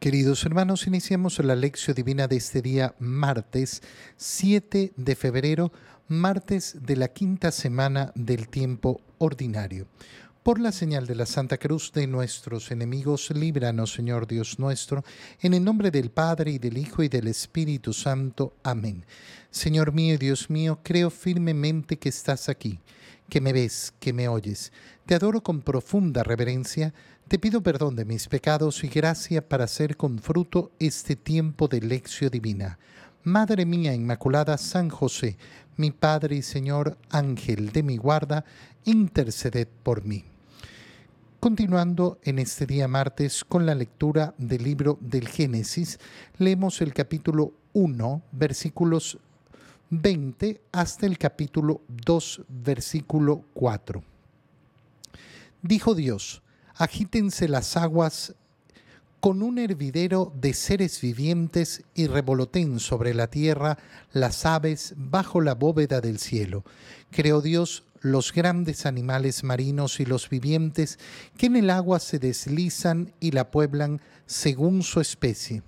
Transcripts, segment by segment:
Queridos hermanos, iniciamos la lección divina de este día martes 7 de febrero, martes de la quinta semana del tiempo ordinario. Por la señal de la Santa Cruz de nuestros enemigos, líbranos, Señor Dios nuestro, en el nombre del Padre y del Hijo y del Espíritu Santo. Amén. Señor mío y Dios mío, creo firmemente que estás aquí, que me ves, que me oyes. Te adoro con profunda reverencia te pido perdón de mis pecados y gracia para hacer con fruto este tiempo de lección divina. Madre mía Inmaculada San José, mi Padre y Señor, Ángel de mi guarda, interceded por mí. Continuando en este día martes con la lectura del libro del Génesis, leemos el capítulo 1, versículos 20 hasta el capítulo 2, versículo 4. Dijo Dios, agítense las aguas con un hervidero de seres vivientes y revoloteen sobre la tierra las aves bajo la bóveda del cielo. Creó Dios los grandes animales marinos y los vivientes que en el agua se deslizan y la pueblan según su especie.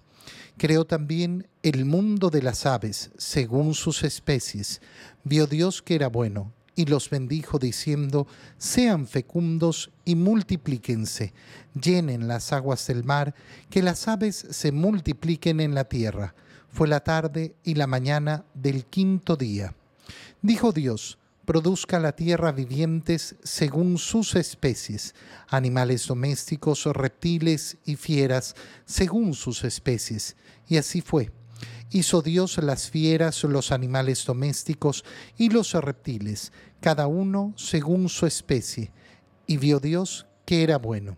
Creó también el mundo de las aves según sus especies. Vio Dios que era bueno y los bendijo diciendo, sean fecundos y multiplíquense, llenen las aguas del mar, que las aves se multipliquen en la tierra. Fue la tarde y la mañana del quinto día. Dijo Dios, produzca la tierra vivientes según sus especies, animales domésticos, reptiles y fieras según sus especies. Y así fue hizo Dios las fieras, los animales domésticos y los reptiles, cada uno según su especie, y vio Dios que era bueno.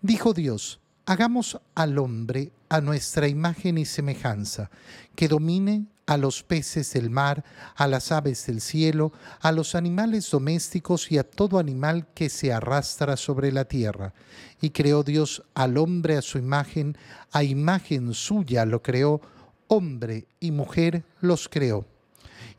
Dijo Dios, hagamos al hombre a nuestra imagen y semejanza, que domine a los peces del mar, a las aves del cielo, a los animales domésticos y a todo animal que se arrastra sobre la tierra. Y creó Dios al hombre a su imagen, a imagen suya lo creó, hombre y mujer los creó.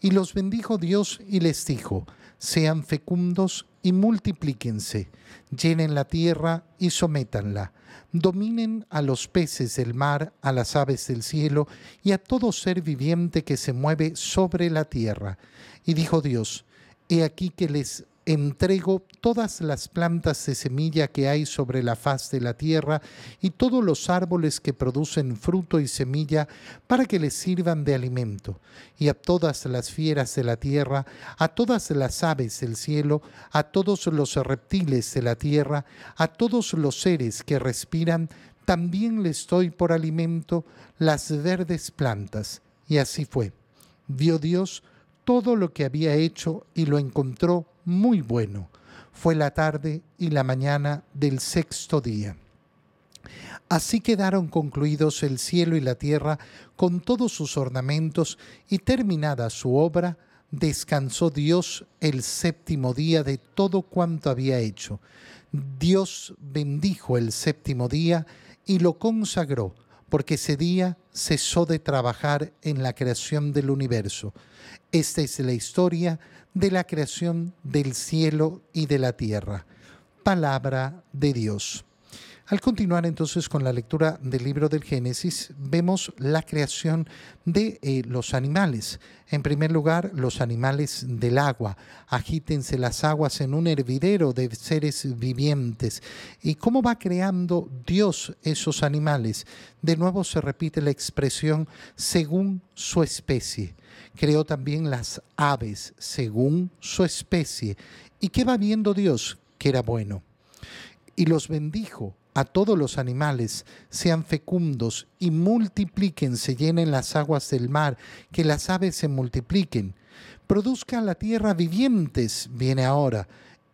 Y los bendijo Dios y les dijo, sean fecundos y multiplíquense, llenen la tierra y sométanla, dominen a los peces del mar, a las aves del cielo y a todo ser viviente que se mueve sobre la tierra. Y dijo Dios, he aquí que les entrego todas las plantas de semilla que hay sobre la faz de la tierra y todos los árboles que producen fruto y semilla para que les sirvan de alimento, y a todas las fieras de la tierra, a todas las aves del cielo, a todos los reptiles de la tierra, a todos los seres que respiran, también les doy por alimento las verdes plantas. Y así fue. Vio Dios todo lo que había hecho y lo encontró muy bueno. Fue la tarde y la mañana del sexto día. Así quedaron concluidos el cielo y la tierra con todos sus ornamentos y terminada su obra, descansó Dios el séptimo día de todo cuanto había hecho. Dios bendijo el séptimo día y lo consagró, porque ese día cesó de trabajar en la creación del universo. Esta es la historia de la creación del cielo y de la tierra. Palabra de Dios. Al continuar entonces con la lectura del libro del Génesis, vemos la creación de eh, los animales. En primer lugar, los animales del agua. Agítense las aguas en un hervidero de seres vivientes. ¿Y cómo va creando Dios esos animales? De nuevo se repite la expresión según su especie. Creó también las aves según su especie. ¿Y qué va viendo Dios? Que era bueno. Y los bendijo a todos los animales, sean fecundos y multipliquen, se llenen las aguas del mar, que las aves se multipliquen. Produzca la tierra vivientes, viene ahora,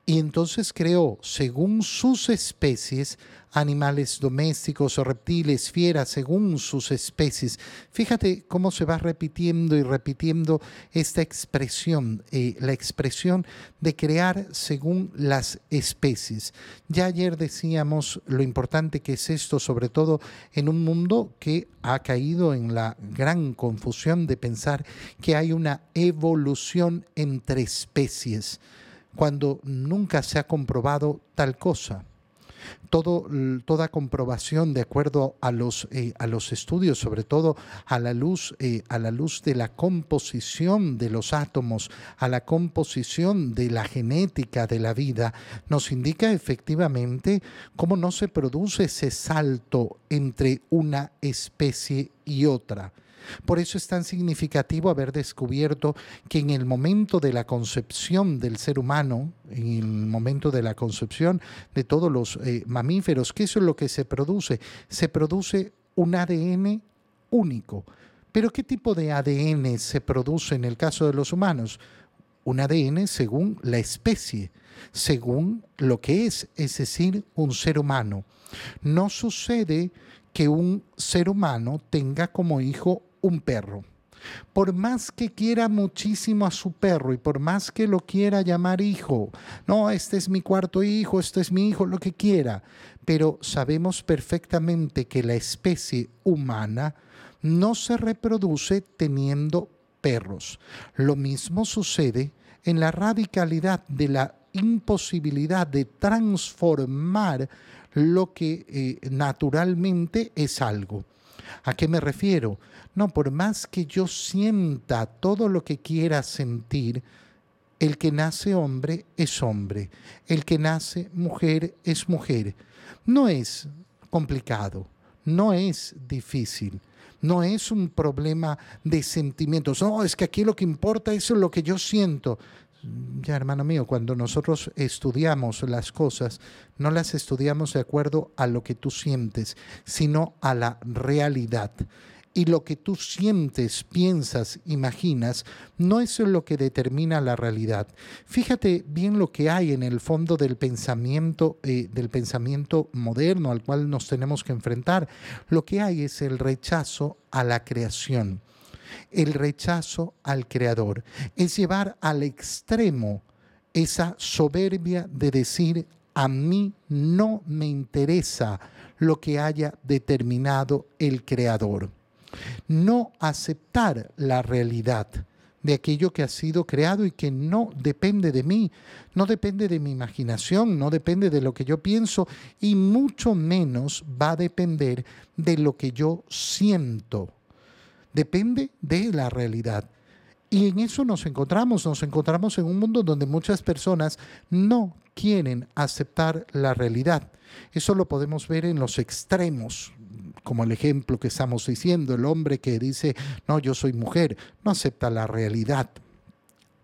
y entonces creó, según sus especies, animales domésticos o reptiles, fieras, según sus especies. Fíjate cómo se va repitiendo y repitiendo esta expresión, eh, la expresión de crear según las especies. Ya ayer decíamos lo importante que es esto, sobre todo en un mundo que ha caído en la gran confusión de pensar que hay una evolución entre especies cuando nunca se ha comprobado tal cosa. Toda comprobación de acuerdo a los, eh, a los estudios, sobre todo a la, luz, eh, a la luz de la composición de los átomos, a la composición de la genética de la vida, nos indica efectivamente cómo no se produce ese salto entre una especie y otra. Por eso es tan significativo haber descubierto que en el momento de la concepción del ser humano, en el momento de la concepción de todos los eh, mamíferos, ¿qué es lo que se produce? Se produce un ADN único. Pero ¿qué tipo de ADN se produce en el caso de los humanos? Un ADN según la especie, según lo que es, es decir, un ser humano. No sucede que un ser humano tenga como hijo un perro. Por más que quiera muchísimo a su perro y por más que lo quiera llamar hijo, no, este es mi cuarto hijo, este es mi hijo, lo que quiera, pero sabemos perfectamente que la especie humana no se reproduce teniendo perros. Lo mismo sucede en la radicalidad de la imposibilidad de transformar lo que eh, naturalmente es algo. ¿A qué me refiero? No, por más que yo sienta todo lo que quiera sentir, el que nace hombre es hombre, el que nace mujer es mujer. No es complicado, no es difícil, no es un problema de sentimientos. No, es que aquí lo que importa es lo que yo siento. Ya, hermano mío, cuando nosotros estudiamos las cosas, no las estudiamos de acuerdo a lo que tú sientes, sino a la realidad. Y lo que tú sientes, piensas, imaginas, no es lo que determina la realidad. Fíjate bien lo que hay en el fondo del pensamiento, eh, del pensamiento moderno al cual nos tenemos que enfrentar. Lo que hay es el rechazo a la creación el rechazo al Creador, es llevar al extremo esa soberbia de decir, a mí no me interesa lo que haya determinado el Creador. No aceptar la realidad de aquello que ha sido creado y que no depende de mí, no depende de mi imaginación, no depende de lo que yo pienso y mucho menos va a depender de lo que yo siento depende de la realidad. Y en eso nos encontramos, nos encontramos en un mundo donde muchas personas no quieren aceptar la realidad. Eso lo podemos ver en los extremos, como el ejemplo que estamos diciendo, el hombre que dice, no, yo soy mujer, no acepta la realidad.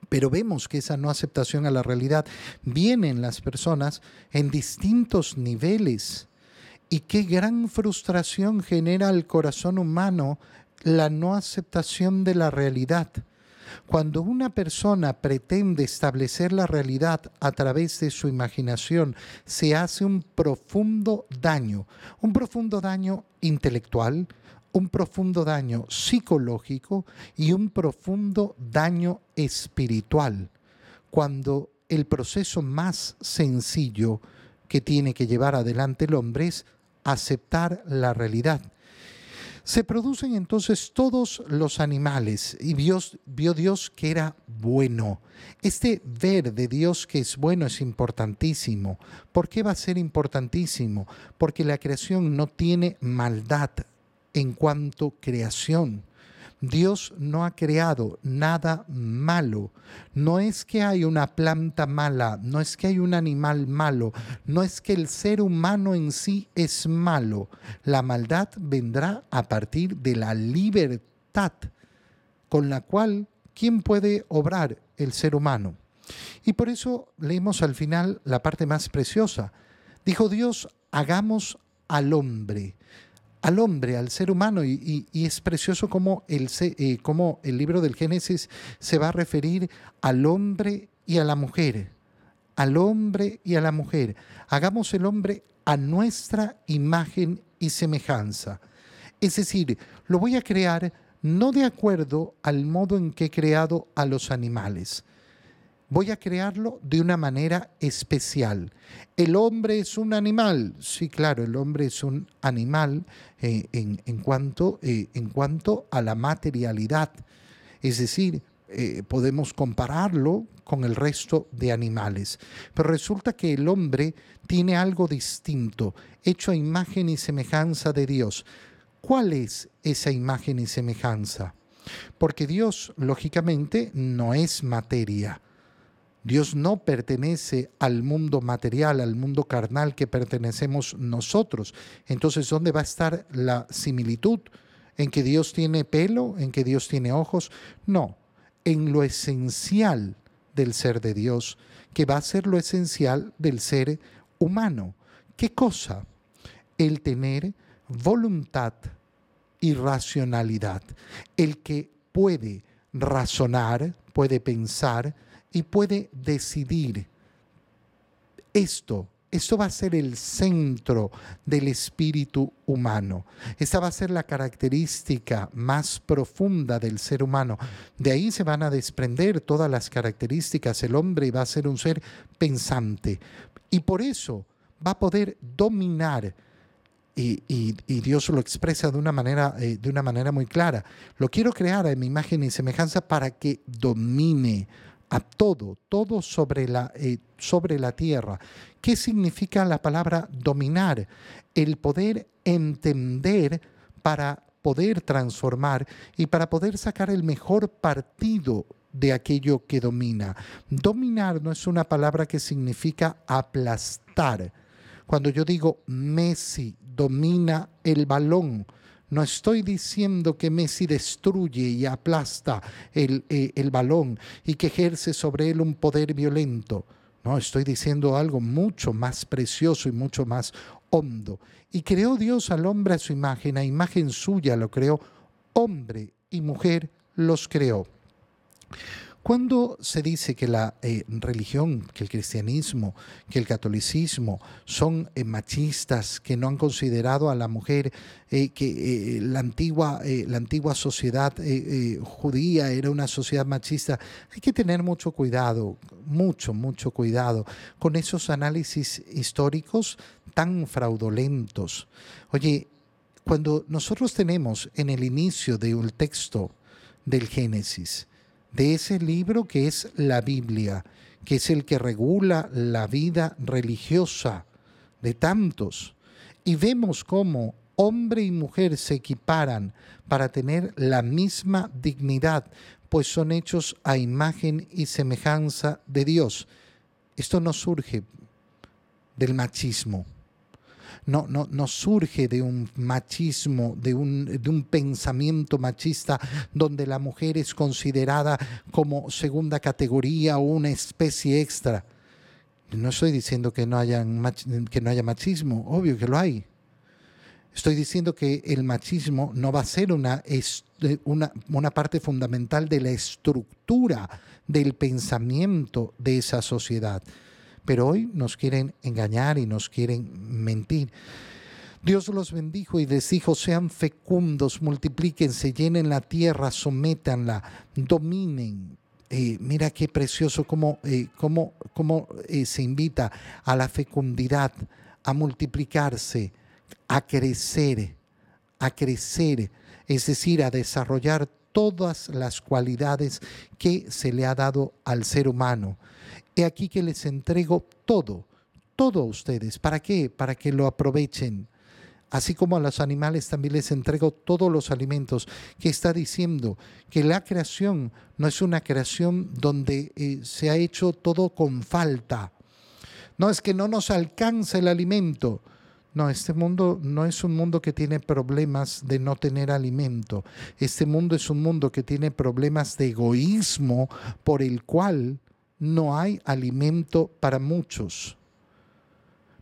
Pero vemos que esa no aceptación a la realidad viene en las personas en distintos niveles. Y qué gran frustración genera el corazón humano la no aceptación de la realidad. Cuando una persona pretende establecer la realidad a través de su imaginación, se hace un profundo daño, un profundo daño intelectual, un profundo daño psicológico y un profundo daño espiritual. Cuando el proceso más sencillo que tiene que llevar adelante el hombre es aceptar la realidad se producen entonces todos los animales y Dios, vio Dios que era bueno. Este ver de Dios que es bueno es importantísimo. ¿Por qué va a ser importantísimo? Porque la creación no tiene maldad en cuanto creación. Dios no ha creado nada malo. No es que hay una planta mala, no es que hay un animal malo, no es que el ser humano en sí es malo. La maldad vendrá a partir de la libertad con la cual, ¿quién puede obrar? El ser humano. Y por eso leemos al final la parte más preciosa. Dijo Dios, hagamos al hombre al hombre, al ser humano, y, es precioso cómo el, eh, cómo el libro del Génesis se va a referir al hombre y a la mujer, al hombre y a la mujer. Hagamos el hombre a nuestra imagen y semejanza. Es decir, lo voy a crear no de acuerdo al modo en que he creado a los animales, voy a crearlo de una manera especial. ¿El hombre es un animal? Sí, claro, el hombre es un animal eh, en, cuanto, eh, en cuanto a la materialidad. Es decir, eh, podemos compararlo con el resto de animales. Pero resulta que el hombre tiene algo distinto, hecho a imagen y semejanza de Dios. ¿Cuál es esa imagen y semejanza? Porque Dios, lógicamente, no es materia. Dios no pertenece al mundo material, al mundo carnal que pertenecemos nosotros. Entonces, ¿dónde va a estar la similitud? ¿En que Dios tiene pelo? ¿En que Dios tiene ojos? No, en lo esencial del ser de Dios, que va a ser lo esencial del ser humano. ¿Qué cosa? El tener voluntad y racionalidad. El que puede razonar, puede pensar y puede decidir. Esto esto va a ser el centro del espíritu humano. Esta va a ser la característica más profunda del ser humano. De ahí se van a desprender todas las características. El hombre va a ser un ser pensante. Y por eso va a poder dominar. Y, Dios lo expresa de una, manera, eh, de una manera muy clara. Lo quiero crear en mi imagen y semejanza para que domine a todo, todo sobre la, eh, sobre la tierra. ¿Qué significa la palabra dominar? El poder entender para poder transformar y para poder sacar el mejor partido de aquello que domina. Dominar no es una palabra que significa aplastar. Cuando yo digo Messi domina el balón, no estoy diciendo que Messi destruye y aplasta el, eh, el, balón y que ejerce sobre él un poder violento. No, estoy diciendo algo mucho más precioso y mucho más hondo. Y creó Dios al hombre a su imagen, a imagen suya lo creó, hombre y mujer los creó. Cuando se dice que la eh, religión, que el cristianismo, que el catolicismo son eh, machistas, que no han considerado a la mujer, eh, que la, antigua, la antigua sociedad judía era una sociedad machista, hay que tener mucho cuidado, mucho, mucho cuidado con esos análisis históricos tan fraudulentos. Oye, cuando nosotros tenemos en el inicio de un texto del Génesis, de ese libro que es la Biblia, que es el que regula la vida religiosa de tantos. Y vemos cómo hombre y mujer se equiparan para tener la misma dignidad, pues son hechos a imagen y semejanza de Dios. Esto no surge del machismo no, no, no surge de un machismo, de un, de un pensamiento machista donde la mujer es considerada como segunda categoría o una especie extra. No estoy diciendo que no, haya, que no haya machismo, obvio que lo hay. Estoy diciendo que el machismo no va a ser una, una, una, parte fundamental de la estructura del pensamiento de esa sociedad pero hoy nos quieren engañar y nos quieren mentir. Dios los bendijo y les dijo, sean fecundos, multiplíquense, llenen la tierra, sométanla, dominen. Eh, mira qué precioso cómo, eh, cómo, cómo eh, se invita a la fecundidad, a multiplicarse, a crecer, a crecer, es decir, a desarrollar todas las cualidades que se le ha dado al ser humano. He aquí que les entrego todo, todo a ustedes. ¿Para qué? Para que lo aprovechen. Así como a los animales también les entrego todos los alimentos. ¿Qué está diciendo? Que la creación no es una creación donde eh, se ha hecho todo con falta. No es que no nos alcanza el alimento. No, este mundo no es un mundo que tiene problemas de no tener alimento. Este mundo es un mundo que tiene problemas de egoísmo por el cual no hay alimento para muchos.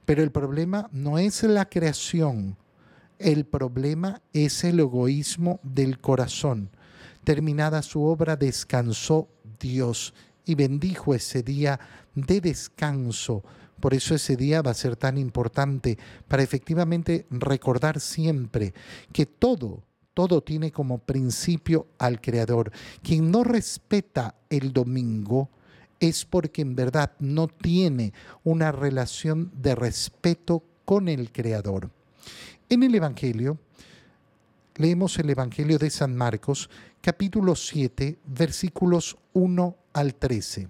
Pero el problema no es la creación, el problema es el egoísmo del corazón. Terminada su obra, descansó Dios y bendijo ese día de descanso. Por eso ese día va a ser tan importante para efectivamente recordar siempre que todo, todo tiene como principio al Creador. Quien no respeta el domingo, es porque en verdad no tiene una relación de respeto con el Creador. En el Evangelio, leemos el Evangelio de San Marcos, capítulo 7, versículos 1 al 13.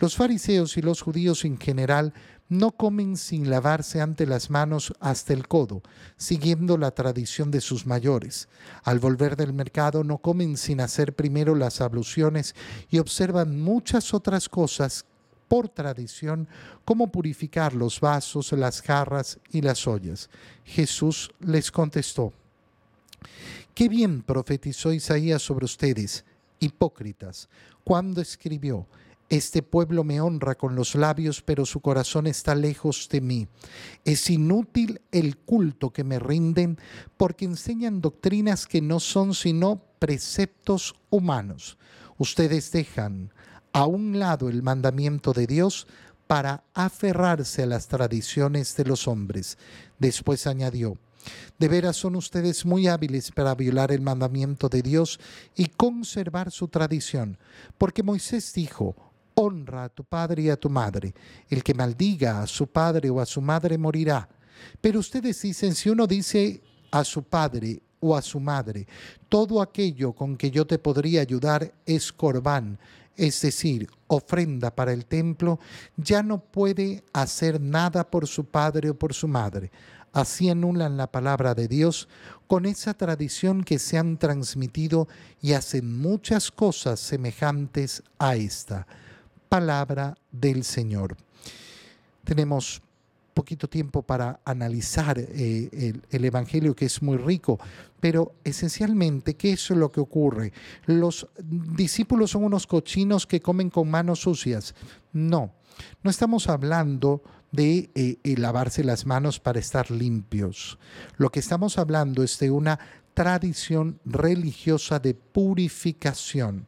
Los fariseos y los judíos en general no comen sin lavarse ante las manos hasta el codo, siguiendo la tradición de sus mayores. Al volver del mercado no comen sin hacer primero las abluciones y observan muchas otras cosas por tradición, como purificar los vasos, las jarras y las ollas. Jesús les contestó, Qué bien profetizó Isaías sobre ustedes, hipócritas, cuando escribió, este pueblo me honra con los labios, pero su corazón está lejos de mí. Es inútil el culto que me rinden porque enseñan doctrinas que no son sino preceptos humanos. Ustedes dejan a un lado el mandamiento de Dios para aferrarse a las tradiciones de los hombres. Después añadió, de veras son ustedes muy hábiles para violar el mandamiento de Dios y conservar su tradición, porque Moisés dijo, honra a tu padre y a tu madre. El que maldiga a su padre o a su madre morirá. Pero ustedes dicen, si uno dice a su padre o a su madre, todo aquello con que yo te podría ayudar es corbán, es decir, ofrenda para el templo, ya no puede hacer nada por su padre o por su madre. Así anulan la palabra de Dios con esa tradición que se han transmitido y hacen muchas cosas semejantes a esta palabra del Señor. Tenemos poquito tiempo para analizar eh, el, Evangelio que es muy rico, pero esencialmente, ¿qué es lo que ocurre? ¿Los discípulos son unos cochinos que comen con manos sucias? No, no estamos hablando de eh, lavarse las manos para estar limpios. Lo que estamos hablando es de una tradición religiosa de purificación.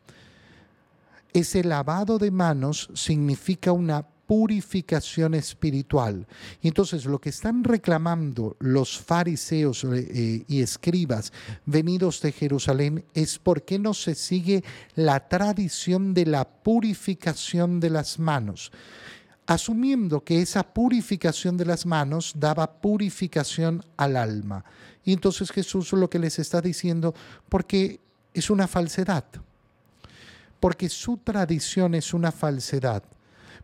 Ese lavado de manos significa una purificación espiritual. entonces lo que están reclamando los fariseos eh, y escribas venidos de Jerusalén es por qué no se sigue la tradición de la purificación de las manos asumiendo que esa purificación de las manos daba purificación al alma. Y entonces Jesús lo que les está diciendo, porque es una falsedad porque su tradición es una falsedad.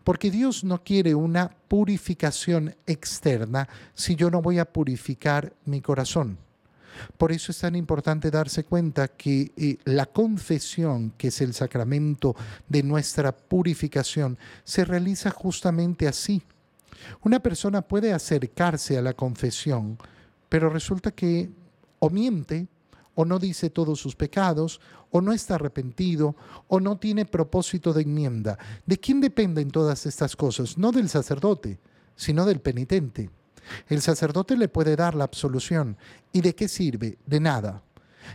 Porque Dios no quiere una purificación externa si yo no voy a purificar mi corazón. Por eso es tan importante darse cuenta que eh, la confesión, que es el sacramento de nuestra purificación, se realiza justamente así. Una persona puede acercarse a la confesión, pero resulta que o miente o no dice todos sus pecados, o no está arrepentido, o no tiene propósito de enmienda. ¿De quién dependen todas estas cosas? No del sacerdote, sino del penitente. El sacerdote le puede dar la absolución. ¿Y de qué sirve? De nada.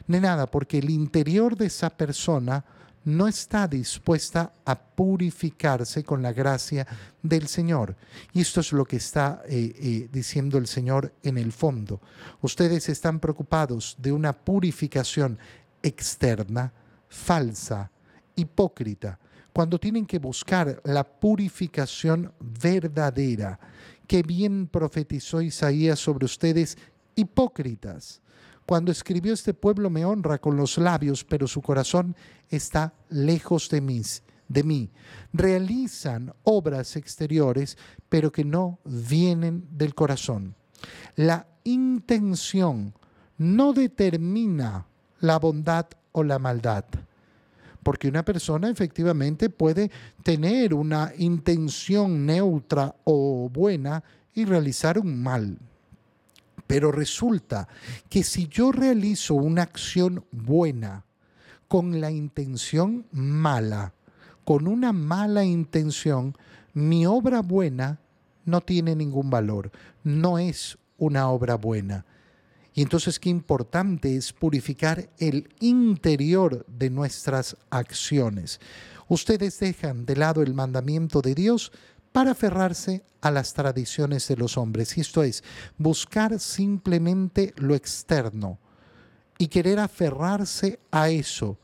De nada, porque el interior de esa persona no está dispuesta a purificarse con la gracia del Señor. Y esto es lo que está eh, eh, diciendo el Señor en el fondo. Ustedes están preocupados de una purificación externa, falsa, hipócrita, cuando tienen que buscar la purificación verdadera. que bien profetizó Isaías sobre ustedes, hipócritas cuando escribió este pueblo me honra con los labios, pero su corazón está lejos de mí. De mí. Realizan obras exteriores, pero que no vienen del corazón. La intención no determina la bondad o la maldad. Porque una persona efectivamente puede tener una intención neutra o buena y realizar un mal. Pero resulta que si yo realizo una acción buena con la intención mala, con una mala intención, mi obra buena no tiene ningún valor, no es una obra buena. Y entonces qué importante es purificar el interior de nuestras acciones. Ustedes dejan de lado el mandamiento de Dios para aferrarse a las tradiciones de los hombres. Y esto es, buscar simplemente lo externo y querer aferrarse a eso,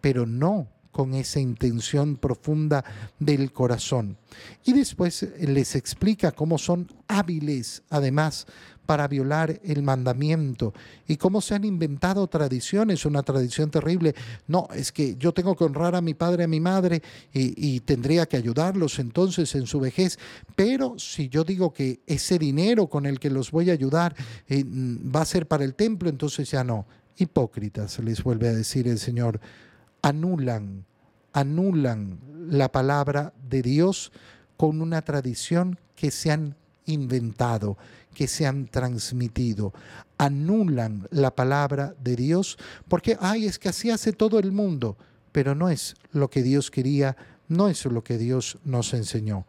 pero no con esa intención profunda del corazón. Y después les explica cómo son hábiles, además, para violar el mandamiento y cómo se han inventado tradiciones, una tradición terrible. No, es que yo tengo que honrar a mi padre, a mi madre y, tendría que ayudarlos entonces en su vejez, pero si yo digo que ese dinero con el que los voy a ayudar eh, va a ser para el templo, entonces ya no. Hipócritas, les vuelve a decir el Señor, anulan, anulan la palabra de Dios con una tradición que se han inventado, que se han transmitido, anulan la palabra de Dios porque, ay, es que así hace todo el mundo, pero no es lo que Dios quería, no es lo que Dios nos enseñó.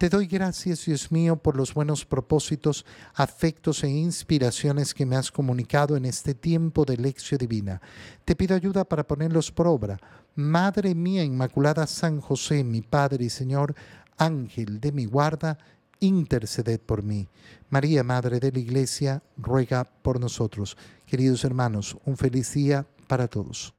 Te doy gracias, Dios mío, por los buenos propósitos, afectos e inspiraciones que me has comunicado en este tiempo de lección divina. Te pido ayuda para ponerlos por obra. Madre mía Inmaculada San José, mi Padre y Señor, Ángel de mi guarda, interceded por mí. María, Madre de la Iglesia, ruega por nosotros. Queridos hermanos, un feliz día para todos.